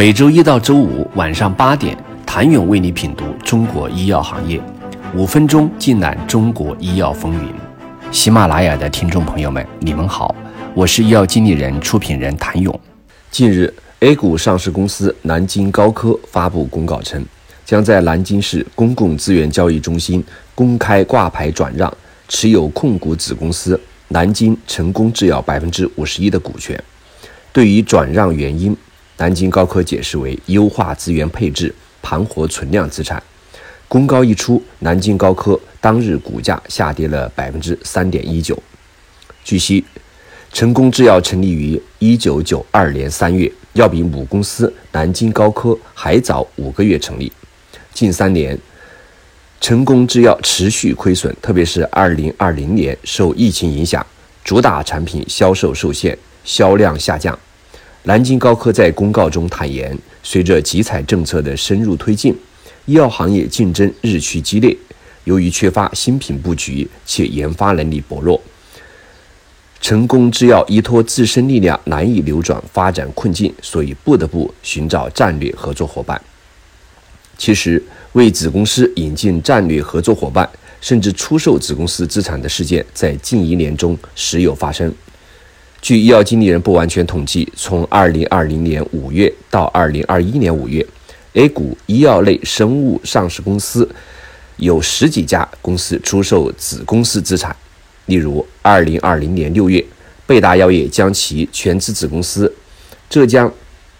每周一到周五晚上八点，谭勇为你品读中国医药行业，五分钟尽览中国医药风云。喜马拉雅的听众朋友们，你们好，我是医药经理人、出品人谭勇。近日，A 股上市公司南京高科发布公告称，将在南京市公共资源交易中心公开挂牌转让持有控股子公司南京成功制药百分之五十一的股权。对于转让原因，南京高科解释为优化资源配置，盘活存量资产。公告一出，南京高科当日股价下跌了百分之三点一九。据悉，成功制药成立于一九九二年三月，要比母公司南京高科还早五个月成立。近三年，成功制药持续亏损，特别是二零二零年受疫情影响，主打产品销售受限，销量下降。南京高科在公告中坦言，随着集采政策的深入推进，医药行业竞争日趋激烈。由于缺乏新品布局且研发能力薄弱，成功制药依托自身力量难以扭转发展困境，所以不得不寻找战略合作伙伴。其实，为子公司引进战略合作伙伴，甚至出售子公司资产的事件，在近一年中时有发生。据医药经理人不完全统计，从2020年5月到2021年5月，A 股医药类生物上市公司有十几家公司出售子公司资产。例如，2020年6月，贝达药业将其全资子公司浙江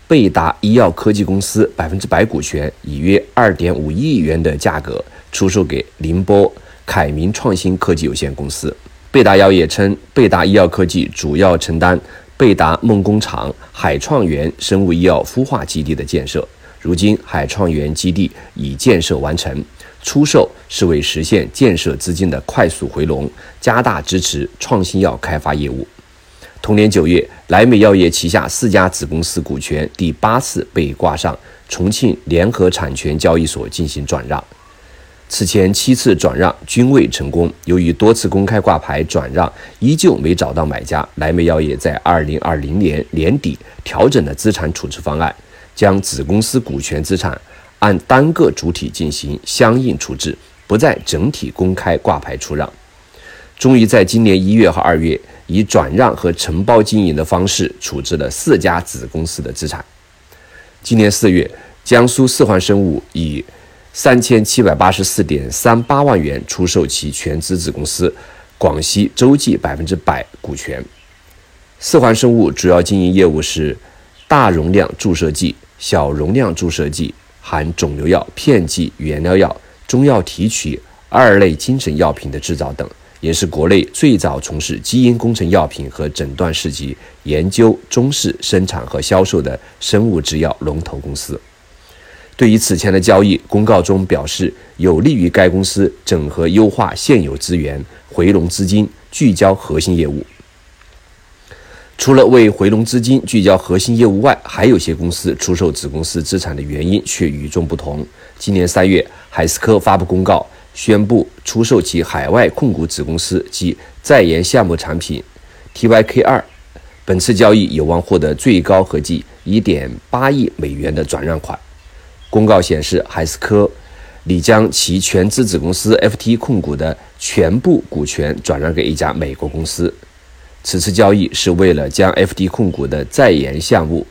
贝达医药科技公司百分之百股权，以约2.5亿元的价格出售给宁波凯明创新科技有限公司。贝达药业称，贝达医药科技主要承担贝达梦工厂海创园生物医药孵化基地的建设。如今，海创园基地已建设完成，出售是为实现建设资金的快速回笼，加大支持创新药开发业务。同年九月，莱美药业旗下四家子公司股权第八次被挂上重庆联合产权交易所进行转让。此前七次转让均未成功，由于多次公开挂牌转让依旧没找到买家，莱美药业在二零二零年年底调整了资产处置方案，将子公司股权资产按单个主体进行相应处置，不再整体公开挂牌出让。终于在今年一月和二月，以转让和承包经营的方式处置了四家子公司的资产。今年四月，江苏四环生物以三千七百八十四点三八万元出售其全资子公司广西洲际百分之百股权。四环生物主要经营业务是大容量注射剂、小容量注射剂、含肿瘤药、片剂、原料药、中药提取、二类精神药品的制造等，也是国内最早从事基因工程药品和诊断试剂研究、中式生产和销售的生物制药龙头公司。对于此前的交易，公告中表示有利于该公司整合优化现有资源、回笼资金、聚焦核心业务。除了为回笼资金、聚焦核心业务外，还有些公司出售子公司资产的原因却与众不同。今年三月，海思科发布公告，宣布出售其海外控股子公司及在研项目产品 TYK 二。本次交易有望获得最高合计1.8亿美元的转让款。公告显示，海思科拟将其全资子公司 FT 控股的全部股权转让给一家美国公司。此次交易是为了将 FT 控股的在研项目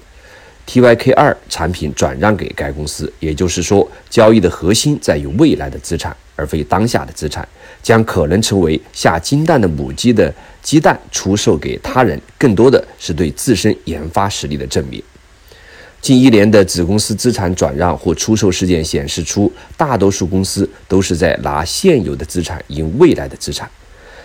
TYK 二产品转让给该公司。也就是说，交易的核心在于未来的资产，而非当下的资产，将可能成为下金蛋的母鸡的鸡蛋出售给他人，更多的是对自身研发实力的证明。近一年的子公司资产转让或出售事件显示出，大多数公司都是在拿现有的资产赢未来的资产，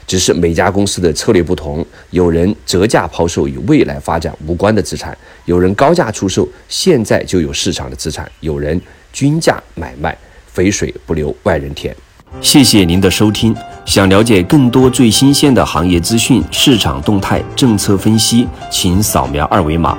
只是每家公司的策略不同。有人折价抛售与未来发展无关的资产，有人高价出售现在就有市场的资产，有人均价买卖，肥水不流外人田。谢谢您的收听。想了解更多最新鲜的行业资讯、市场动态、政策分析，请扫描二维码。